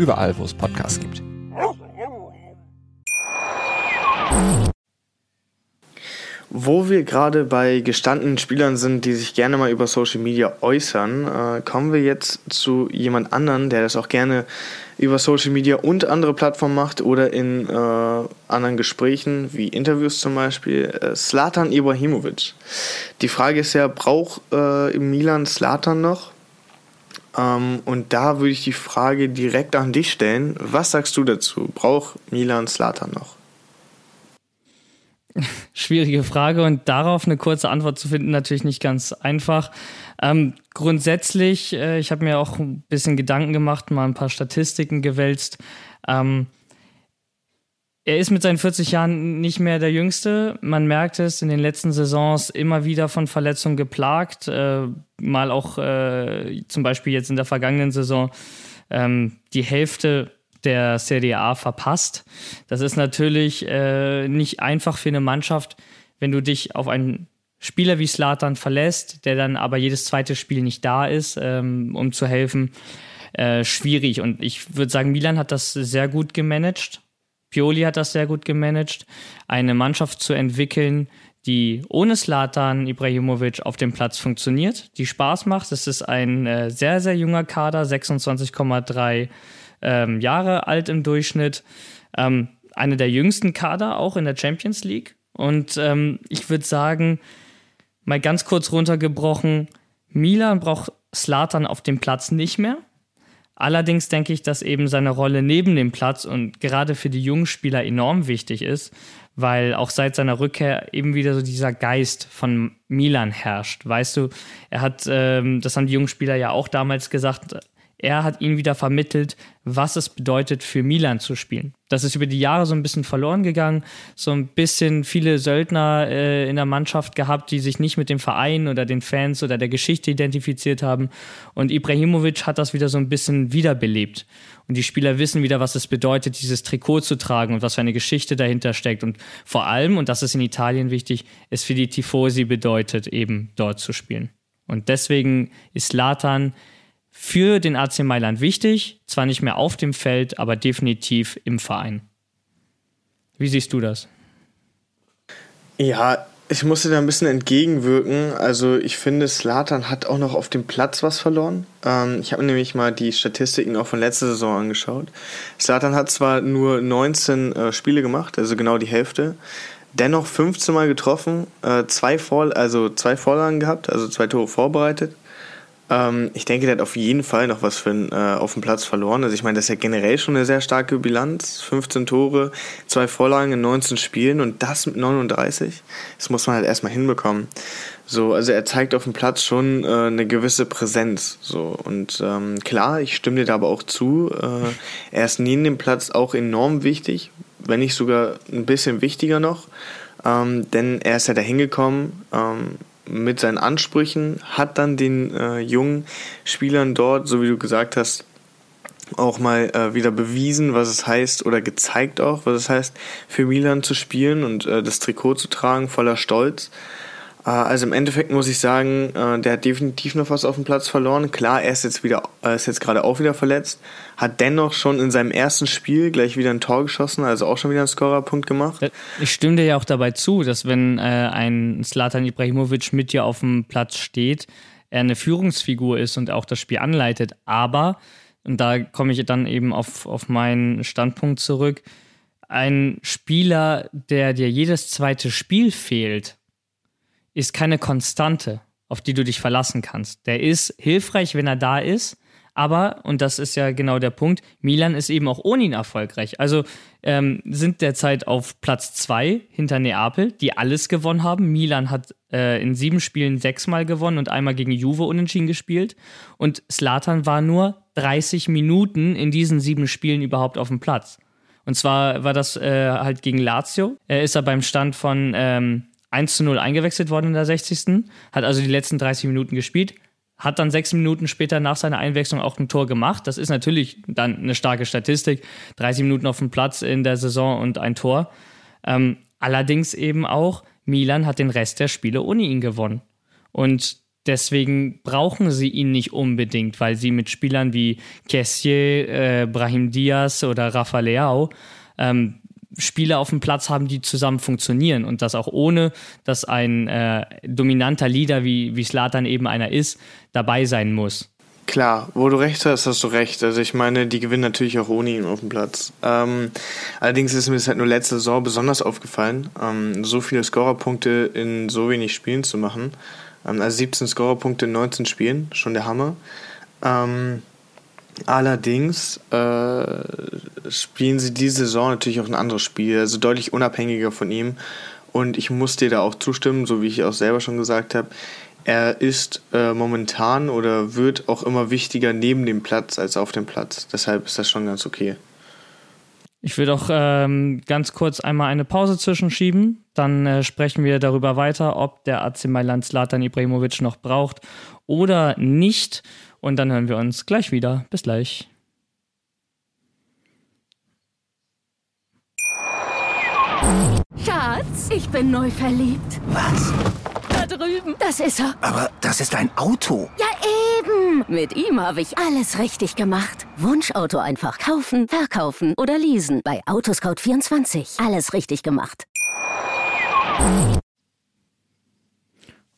Überall, wo es Podcasts gibt. Wo wir gerade bei gestandenen Spielern sind, die sich gerne mal über Social Media äußern, äh, kommen wir jetzt zu jemand anderen, der das auch gerne über Social Media und andere Plattformen macht oder in äh, anderen Gesprächen, wie Interviews zum Beispiel, äh, Slatan Ibrahimovic. Die Frage ist ja, braucht äh, Milan Slatan noch? Ähm, und da würde ich die Frage direkt an dich stellen. Was sagst du dazu? Braucht Milan Slatan noch? Schwierige Frage und darauf eine kurze Antwort zu finden, natürlich nicht ganz einfach. Ähm, grundsätzlich, äh, ich habe mir auch ein bisschen Gedanken gemacht, mal ein paar Statistiken gewälzt. Ähm, er ist mit seinen 40 Jahren nicht mehr der Jüngste. Man merkt es in den letzten Saisons immer wieder von Verletzungen geplagt. Äh, mal auch äh, zum Beispiel jetzt in der vergangenen Saison ähm, die Hälfte der Serie A verpasst. Das ist natürlich äh, nicht einfach für eine Mannschaft, wenn du dich auf einen Spieler wie Slatan verlässt, der dann aber jedes zweite Spiel nicht da ist, ähm, um zu helfen. Äh, schwierig. Und ich würde sagen, Milan hat das sehr gut gemanagt. Pioli hat das sehr gut gemanagt, eine Mannschaft zu entwickeln, die ohne Slatan Ibrahimovic auf dem Platz funktioniert, die Spaß macht. Es ist ein äh, sehr, sehr junger Kader, 26,3 ähm, Jahre alt im Durchschnitt. Ähm, eine der jüngsten Kader auch in der Champions League. Und ähm, ich würde sagen, mal ganz kurz runtergebrochen, Milan braucht Slatan auf dem Platz nicht mehr. Allerdings denke ich, dass eben seine Rolle neben dem Platz und gerade für die jungen Spieler enorm wichtig ist, weil auch seit seiner Rückkehr eben wieder so dieser Geist von Milan herrscht. Weißt du, er hat, ähm, das haben die jungen Spieler ja auch damals gesagt, er hat ihnen wieder vermittelt, was es bedeutet, für Milan zu spielen. Das ist über die Jahre so ein bisschen verloren gegangen, so ein bisschen viele Söldner äh, in der Mannschaft gehabt, die sich nicht mit dem Verein oder den Fans oder der Geschichte identifiziert haben. Und Ibrahimovic hat das wieder so ein bisschen wiederbelebt. Und die Spieler wissen wieder, was es bedeutet, dieses Trikot zu tragen und was für eine Geschichte dahinter steckt. Und vor allem, und das ist in Italien wichtig, es für die Tifosi bedeutet, eben dort zu spielen. Und deswegen ist Latan für den AC Mailand wichtig, zwar nicht mehr auf dem Feld, aber definitiv im Verein. Wie siehst du das? Ja, ich musste da ein bisschen entgegenwirken. Also ich finde, Slatan hat auch noch auf dem Platz was verloren. Ähm, ich habe nämlich mal die Statistiken auch von letzter Saison angeschaut. Slatan hat zwar nur 19 äh, Spiele gemacht, also genau die Hälfte, dennoch 15 Mal getroffen, äh, zwei, Vor also zwei Vorlagen gehabt, also zwei Tore vorbereitet. Ähm, ich denke, der hat auf jeden Fall noch was für ein, äh, auf dem Platz verloren. Also ich meine, das ist ja generell schon eine sehr starke Bilanz. 15 Tore, zwei Vorlagen in 19 Spielen und das mit 39. Das muss man halt erstmal hinbekommen. So, also er zeigt auf dem Platz schon äh, eine gewisse Präsenz. So und ähm, klar, ich stimme dir da aber auch zu. Äh, er ist neben dem Platz auch enorm wichtig, wenn nicht sogar ein bisschen wichtiger noch. Ähm, denn er ist ja da hingekommen, ähm, mit seinen Ansprüchen, hat dann den äh, jungen Spielern dort, so wie du gesagt hast, auch mal äh, wieder bewiesen, was es heißt oder gezeigt auch, was es heißt, für Milan zu spielen und äh, das Trikot zu tragen, voller Stolz. Äh, also im Endeffekt muss ich sagen, äh, der hat definitiv noch was auf dem Platz verloren. Klar, er ist jetzt wieder, er ist jetzt gerade auch wieder verletzt, hat dennoch schon in seinem ersten Spiel gleich wieder ein Tor geschossen, also auch schon wieder einen Scorerpunkt gemacht. Ich stimme dir ja auch dabei zu, dass wenn äh, ein Slatan Ibrahimovic mit dir auf dem Platz steht, er eine Führungsfigur ist und auch das Spiel anleitet. Aber, und da komme ich dann eben auf, auf meinen Standpunkt zurück, ein Spieler, der dir jedes zweite Spiel fehlt, ist keine Konstante, auf die du dich verlassen kannst. Der ist hilfreich, wenn er da ist, aber, und das ist ja genau der Punkt, Milan ist eben auch ohne ihn erfolgreich. Also ähm, sind derzeit auf Platz zwei hinter Neapel, die alles gewonnen haben. Milan hat äh, in sieben Spielen sechsmal gewonnen und einmal gegen Juve unentschieden gespielt. Und Slatan war nur 30 Minuten in diesen sieben Spielen überhaupt auf dem Platz. Und zwar war das äh, halt gegen Lazio. Er ist er beim Stand von ähm, 1 zu 0 eingewechselt worden in der 60. Hat also die letzten 30 Minuten gespielt. Hat dann sechs Minuten später nach seiner Einwechslung auch ein Tor gemacht. Das ist natürlich dann eine starke Statistik. 30 Minuten auf dem Platz in der Saison und ein Tor. Ähm, allerdings eben auch, Milan hat den Rest der Spiele ohne ihn gewonnen. Und deswegen brauchen sie ihn nicht unbedingt, weil sie mit Spielern wie Kessier, äh, Brahim Diaz oder Rafa Leao ähm, Spieler auf dem Platz haben, die zusammen funktionieren und das auch ohne, dass ein äh, dominanter Leader wie, wie Slatan eben einer ist, dabei sein muss. Klar, wo du recht hast, hast du recht. Also ich meine, die gewinnen natürlich auch ohne ihn auf dem Platz. Ähm, allerdings ist mir das halt nur letzte Saison besonders aufgefallen, ähm, so viele Scorerpunkte in so wenig Spielen zu machen. Ähm, also 17 Scorerpunkte in 19 Spielen, schon der Hammer. Ähm, Allerdings äh, spielen sie diese Saison natürlich auch ein anderes Spiel, also deutlich unabhängiger von ihm. Und ich muss dir da auch zustimmen, so wie ich auch selber schon gesagt habe. Er ist äh, momentan oder wird auch immer wichtiger neben dem Platz als auf dem Platz. Deshalb ist das schon ganz okay. Ich würde auch ähm, ganz kurz einmal eine Pause zwischenschieben. Dann äh, sprechen wir darüber weiter, ob der AC Mailand Zlatan Ibrahimovic noch braucht oder nicht. Und dann hören wir uns gleich wieder. Bis gleich. Schatz, ich bin neu verliebt. Was? Da drüben. Das ist er. Aber das ist ein Auto. Ja, eben. Mit ihm habe ich alles richtig gemacht. Wunschauto einfach kaufen, verkaufen oder leasen. Bei Autoscout24. Alles richtig gemacht.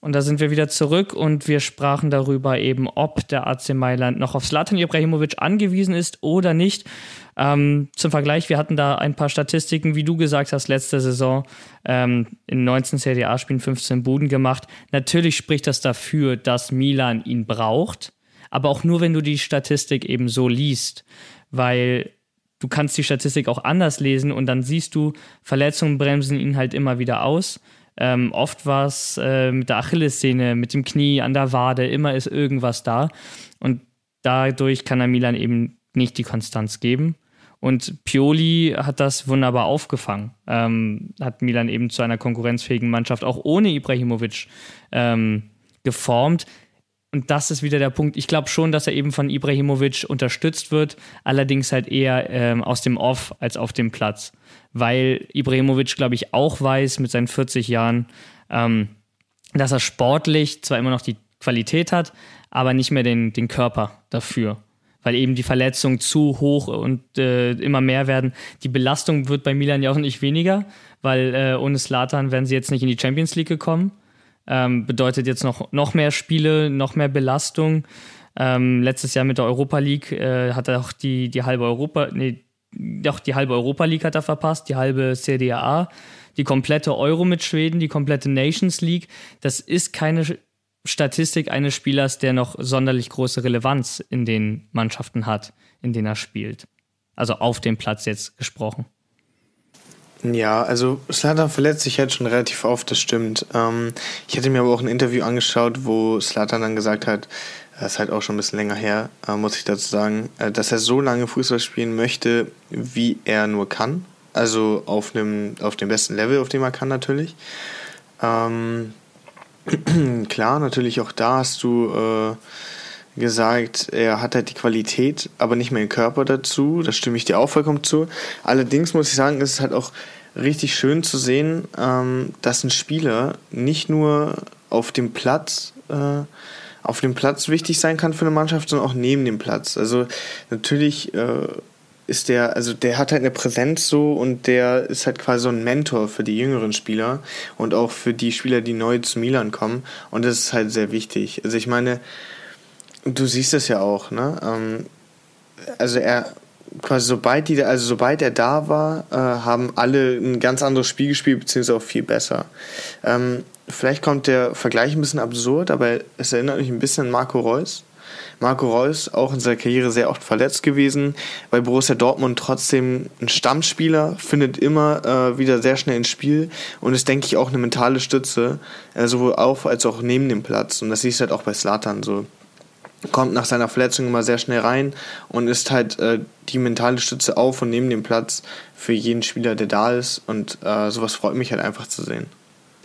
Und da sind wir wieder zurück und wir sprachen darüber eben, ob der AC Mailand noch auf Slatan Ibrahimovic angewiesen ist oder nicht. Ähm, zum Vergleich, wir hatten da ein paar Statistiken, wie du gesagt hast, letzte Saison ähm, in 19 Serie A-Spielen 15 Buden gemacht. Natürlich spricht das dafür, dass Milan ihn braucht. aber auch nur, wenn du die Statistik eben so liest, weil du kannst die Statistik auch anders lesen und dann siehst du, Verletzungen bremsen ihn halt immer wieder aus. Ähm, oft war es äh, mit der Achillessehne, mit dem Knie, an der Wade, immer ist irgendwas da. Und dadurch kann er Milan eben nicht die Konstanz geben. Und Pioli hat das wunderbar aufgefangen. Ähm, hat Milan eben zu einer konkurrenzfähigen Mannschaft auch ohne Ibrahimovic ähm, geformt. Und das ist wieder der Punkt. Ich glaube schon, dass er eben von Ibrahimovic unterstützt wird, allerdings halt eher ähm, aus dem Off als auf dem Platz. Weil Ibrahimovic, glaube ich, auch weiß mit seinen 40 Jahren, ähm, dass er sportlich zwar immer noch die Qualität hat, aber nicht mehr den, den Körper dafür. Weil eben die Verletzungen zu hoch und äh, immer mehr werden. Die Belastung wird bei Milan ja auch nicht weniger, weil äh, ohne Slatan wären sie jetzt nicht in die Champions League gekommen. Ähm, bedeutet jetzt noch, noch mehr Spiele, noch mehr Belastung. Ähm, letztes Jahr mit der Europa League äh, hat er auch die, die halbe Europa, nee, doch die halbe Europa League hat er verpasst, die halbe CDA, die komplette Euro mit Schweden, die komplette Nations League. Das ist keine Statistik eines Spielers, der noch sonderlich große Relevanz in den Mannschaften hat, in denen er spielt. Also auf dem Platz jetzt gesprochen. Ja, also Slatan verletzt sich halt schon relativ oft, das stimmt. Ähm, ich hatte mir aber auch ein Interview angeschaut, wo Slatan dann gesagt hat, das ist halt auch schon ein bisschen länger her, äh, muss ich dazu sagen, äh, dass er so lange Fußball spielen möchte, wie er nur kann. Also auf, einem, auf dem besten Level, auf dem er kann natürlich. Ähm, klar, natürlich auch da hast du äh, gesagt, er hat halt die Qualität, aber nicht mehr den Körper dazu. Da stimme ich dir auch vollkommen zu. Allerdings muss ich sagen, ist es halt auch richtig schön zu sehen, ähm, dass ein Spieler nicht nur auf dem Platz äh, auf dem Platz wichtig sein kann für eine Mannschaft, sondern auch neben dem Platz. Also natürlich äh, ist der, also der hat halt eine Präsenz so und der ist halt quasi so ein Mentor für die jüngeren Spieler und auch für die Spieler, die neu zu Milan kommen. Und das ist halt sehr wichtig. Also ich meine, du siehst es ja auch, ne? Ähm, also er quasi sobald die, also sobald er da war, äh, haben alle ein ganz anderes Spiel gespielt, beziehungsweise auch viel besser. Ähm, vielleicht kommt der Vergleich ein bisschen absurd, aber es erinnert mich ein bisschen an Marco Reus. Marco Reus auch in seiner Karriere sehr oft verletzt gewesen, weil Borussia Dortmund trotzdem ein Stammspieler findet immer äh, wieder sehr schnell ins Spiel und ist, denke ich, auch eine mentale Stütze, äh, sowohl auf als auch neben dem Platz. Und das siehst du halt auch bei Slatan so kommt nach seiner Verletzung immer sehr schnell rein und ist halt äh, die mentale Stütze auf und neben dem Platz für jeden Spieler, der da ist. Und äh, sowas freut mich halt einfach zu sehen.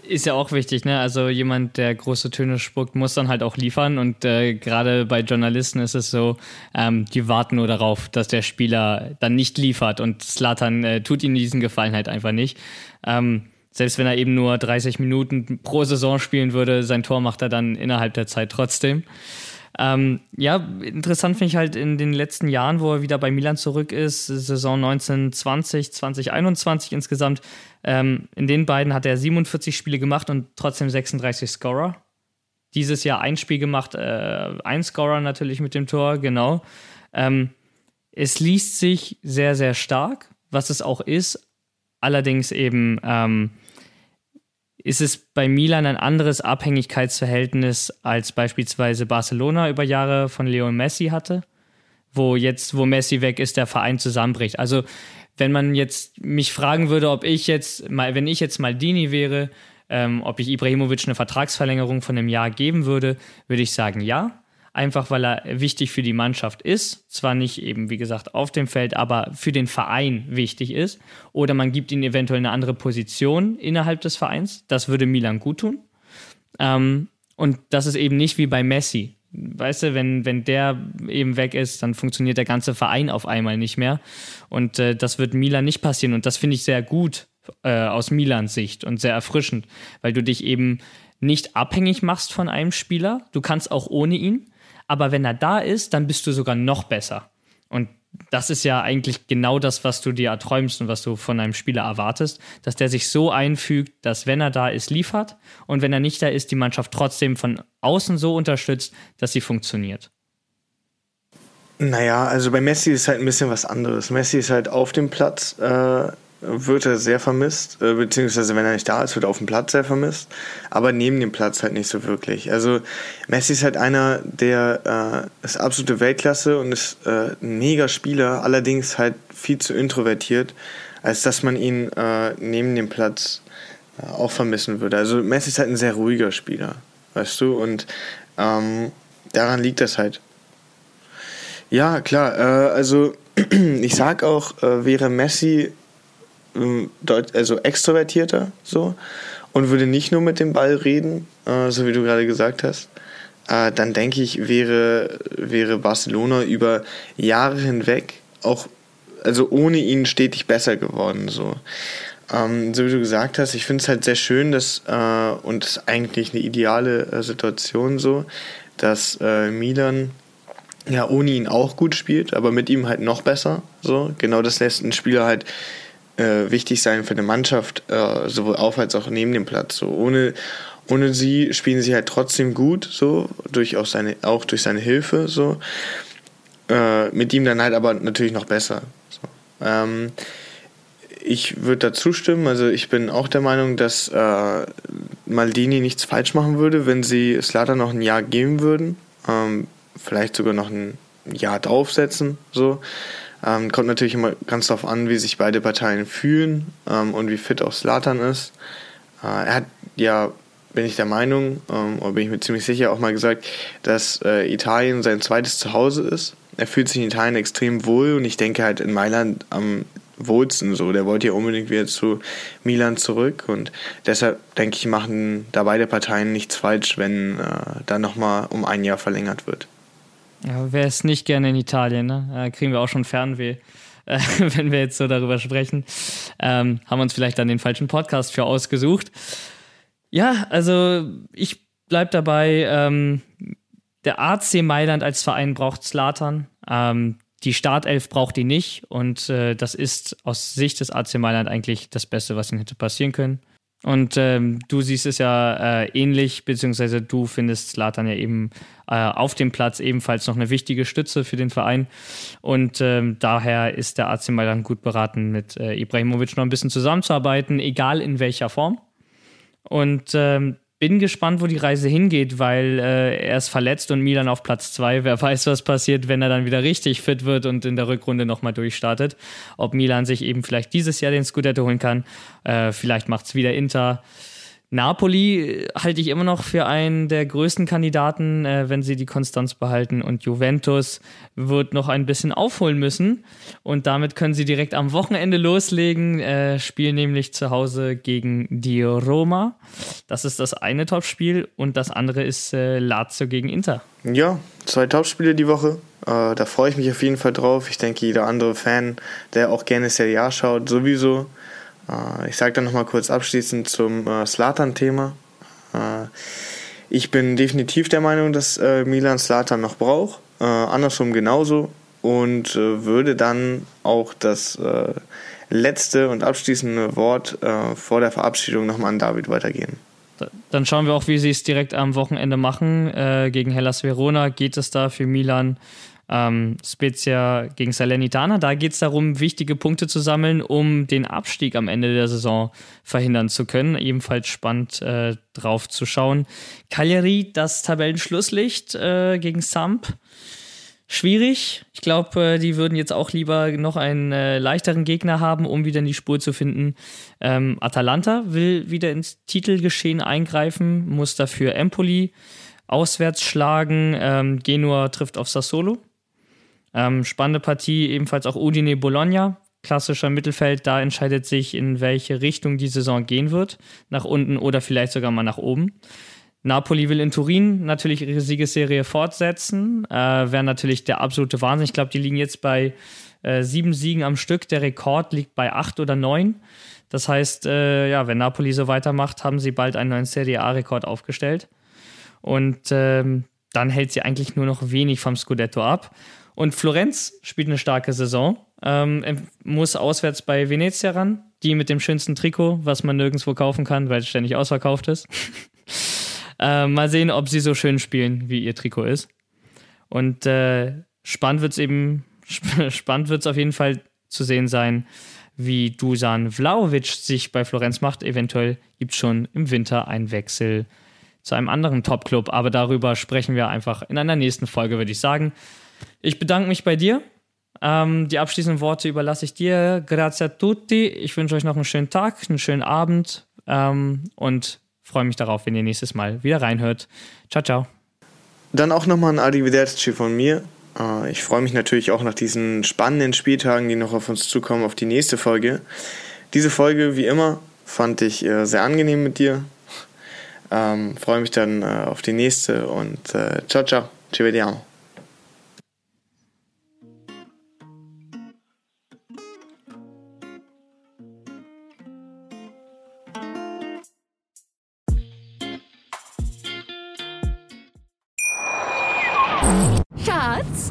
Ist ja auch wichtig, ne? Also jemand, der große Töne spuckt, muss dann halt auch liefern. Und äh, gerade bei Journalisten ist es so, ähm, die warten nur darauf, dass der Spieler dann nicht liefert. Und Slatan äh, tut ihnen diesen Gefallen halt einfach nicht. Ähm, selbst wenn er eben nur 30 Minuten pro Saison spielen würde, sein Tor macht er dann innerhalb der Zeit trotzdem. Ähm, ja, interessant finde ich halt in den letzten Jahren, wo er wieder bei Milan zurück ist, Saison 1920, 2021 insgesamt. Ähm, in den beiden hat er 47 Spiele gemacht und trotzdem 36 Scorer. Dieses Jahr ein Spiel gemacht, äh, ein Scorer natürlich mit dem Tor, genau. Ähm, es liest sich sehr, sehr stark, was es auch ist. Allerdings eben ähm, ist es bei Milan ein anderes Abhängigkeitsverhältnis als beispielsweise Barcelona über Jahre von Leo Messi hatte, wo jetzt, wo Messi weg ist, der Verein zusammenbricht. Also wenn man jetzt mich fragen würde, ob ich jetzt mal, wenn ich jetzt Maldini wäre, ähm, ob ich Ibrahimovic eine Vertragsverlängerung von einem Jahr geben würde, würde ich sagen ja einfach weil er wichtig für die Mannschaft ist. Zwar nicht eben, wie gesagt, auf dem Feld, aber für den Verein wichtig ist. Oder man gibt ihm eventuell eine andere Position innerhalb des Vereins. Das würde Milan gut tun. Ähm, und das ist eben nicht wie bei Messi. Weißt du, wenn, wenn der eben weg ist, dann funktioniert der ganze Verein auf einmal nicht mehr. Und äh, das wird Milan nicht passieren. Und das finde ich sehr gut äh, aus Milans Sicht und sehr erfrischend, weil du dich eben nicht abhängig machst von einem Spieler. Du kannst auch ohne ihn. Aber wenn er da ist, dann bist du sogar noch besser. Und das ist ja eigentlich genau das, was du dir erträumst und was du von einem Spieler erwartest, dass der sich so einfügt, dass wenn er da ist, liefert und wenn er nicht da ist, die Mannschaft trotzdem von außen so unterstützt, dass sie funktioniert. Naja, also bei Messi ist halt ein bisschen was anderes. Messi ist halt auf dem Platz äh, wird er sehr vermisst, äh, beziehungsweise wenn er nicht da ist, wird er auf dem Platz sehr vermisst, aber neben dem Platz halt nicht so wirklich. Also Messi ist halt einer, der äh, ist absolute Weltklasse und ist äh, ein mega Spieler, allerdings halt viel zu introvertiert, als dass man ihn äh, neben dem Platz äh, auch vermissen würde. Also Messi ist halt ein sehr ruhiger Spieler, weißt du, und ähm, daran liegt das halt. Ja, klar, äh, also ich sag auch, wäre Messi also extrovertierter so und würde nicht nur mit dem Ball reden, äh, so wie du gerade gesagt hast, äh, dann denke ich, wäre, wäre Barcelona über Jahre hinweg auch, also ohne ihn stetig besser geworden. So. Ähm, so wie du gesagt hast, ich finde es halt sehr schön, dass, äh, und es ist eigentlich eine ideale Situation so, dass Milan ja ohne ihn auch gut spielt, aber mit ihm halt noch besser. So. Genau das lässt einen Spieler halt äh, wichtig sein für eine Mannschaft, äh, sowohl auf als auch neben dem Platz. So ohne, ohne sie spielen sie halt trotzdem gut, so durch auch seine, auch durch seine Hilfe, so äh, mit ihm dann halt aber natürlich noch besser. So. Ähm, ich würde da zustimmen. Also ich bin auch der Meinung, dass äh, Maldini nichts falsch machen würde, wenn sie Slata noch ein Jahr geben würden. Ähm, vielleicht sogar noch ein Jahr draufsetzen. So. Ähm, kommt natürlich immer ganz darauf an, wie sich beide Parteien fühlen ähm, und wie fit auch Slatan ist. Äh, er hat ja, bin ich der Meinung, ähm, oder bin ich mir ziemlich sicher, auch mal gesagt, dass äh, Italien sein zweites Zuhause ist. Er fühlt sich in Italien extrem wohl und ich denke halt in Mailand am wohlsten so. Der wollte ja unbedingt wieder zu Milan zurück und deshalb denke ich, machen da beide Parteien nichts falsch, wenn äh, da nochmal um ein Jahr verlängert wird. Ja, wer ist nicht gerne in Italien, ne? Da kriegen wir auch schon Fernweh, äh, wenn wir jetzt so darüber sprechen. Ähm, haben uns vielleicht dann den falschen Podcast für ausgesucht. Ja, also ich bleib dabei. Ähm, der AC Mailand als Verein braucht Slatan. Ähm, die Startelf braucht ihn nicht und äh, das ist aus Sicht des AC Mailand eigentlich das Beste, was ihnen hätte passieren können. Und ähm, du siehst es ja äh, ähnlich, beziehungsweise du findest Slatan ja eben äh, auf dem Platz ebenfalls noch eine wichtige Stütze für den Verein. Und ähm, daher ist der AC Mailand gut beraten, mit äh, Ibrahimovic noch ein bisschen zusammenzuarbeiten, egal in welcher Form. Und ähm, bin gespannt, wo die Reise hingeht, weil äh, er ist verletzt und Milan auf Platz zwei. Wer weiß, was passiert, wenn er dann wieder richtig fit wird und in der Rückrunde nochmal durchstartet. Ob Milan sich eben vielleicht dieses Jahr den Scudetto holen kann. Äh, vielleicht macht es wieder Inter. Napoli äh, halte ich immer noch für einen der größten Kandidaten, äh, wenn sie die Konstanz behalten. Und Juventus wird noch ein bisschen aufholen müssen. Und damit können sie direkt am Wochenende loslegen. Äh, spielen nämlich zu Hause gegen die Roma. Das ist das eine Topspiel. Und das andere ist äh, Lazio gegen Inter. Ja, zwei Topspiele die Woche. Äh, da freue ich mich auf jeden Fall drauf. Ich denke, jeder andere Fan, der auch gerne Serie A schaut, sowieso. Äh, ich sage dann nochmal kurz abschließend zum äh, Slatan-Thema. Äh, ich bin definitiv der Meinung, dass Milan Slatan noch braucht. andersrum genauso. Und würde dann auch das letzte und abschließende Wort vor der Verabschiedung nochmal an David weitergehen. Dann schauen wir auch, wie sie es direkt am Wochenende machen. gegen Hellas Verona geht es da für Milan ähm, Spezia gegen Salernitana. Da geht es darum, wichtige Punkte zu sammeln, um den Abstieg am Ende der Saison verhindern zu können. Ebenfalls spannend äh, drauf zu schauen. Cagliari, das Tabellenschlusslicht äh, gegen Samp. Schwierig. Ich glaube, äh, die würden jetzt auch lieber noch einen äh, leichteren Gegner haben, um wieder in die Spur zu finden. Ähm, Atalanta will wieder ins Titelgeschehen eingreifen, muss dafür Empoli auswärts schlagen. Ähm, Genua trifft auf Sassolo. Ähm, spannende Partie, ebenfalls auch Udine Bologna, klassischer Mittelfeld. Da entscheidet sich, in welche Richtung die Saison gehen wird. Nach unten oder vielleicht sogar mal nach oben. Napoli will in Turin natürlich ihre Siegesserie fortsetzen. Äh, Wäre natürlich der absolute Wahnsinn. Ich glaube, die liegen jetzt bei äh, sieben Siegen am Stück. Der Rekord liegt bei acht oder neun. Das heißt, äh, ja, wenn Napoli so weitermacht, haben sie bald einen neuen Serie A-Rekord aufgestellt. Und ähm, dann hält sie eigentlich nur noch wenig vom Scudetto ab. Und Florenz spielt eine starke Saison, ähm, muss auswärts bei Venezia ran, die mit dem schönsten Trikot, was man nirgendwo kaufen kann, weil es ständig ausverkauft ist. äh, mal sehen, ob sie so schön spielen, wie ihr Trikot ist. Und äh, spannend wird es eben, spannend wird es auf jeden Fall zu sehen sein, wie Dusan Vlaovic sich bei Florenz macht. Eventuell gibt es schon im Winter einen Wechsel zu einem anderen Top-Club. Aber darüber sprechen wir einfach in einer nächsten Folge, würde ich sagen. Ich bedanke mich bei dir. Ähm, die abschließenden Worte überlasse ich dir. Grazie a tutti. Ich wünsche euch noch einen schönen Tag, einen schönen Abend ähm, und freue mich darauf, wenn ihr nächstes Mal wieder reinhört. Ciao, ciao. Dann auch nochmal ein Arrivederci von mir. Äh, ich freue mich natürlich auch nach diesen spannenden Spieltagen, die noch auf uns zukommen, auf die nächste Folge. Diese Folge, wie immer, fand ich äh, sehr angenehm mit dir. Ähm, freue mich dann äh, auf die nächste und ciao, ciao. Ci vediamo.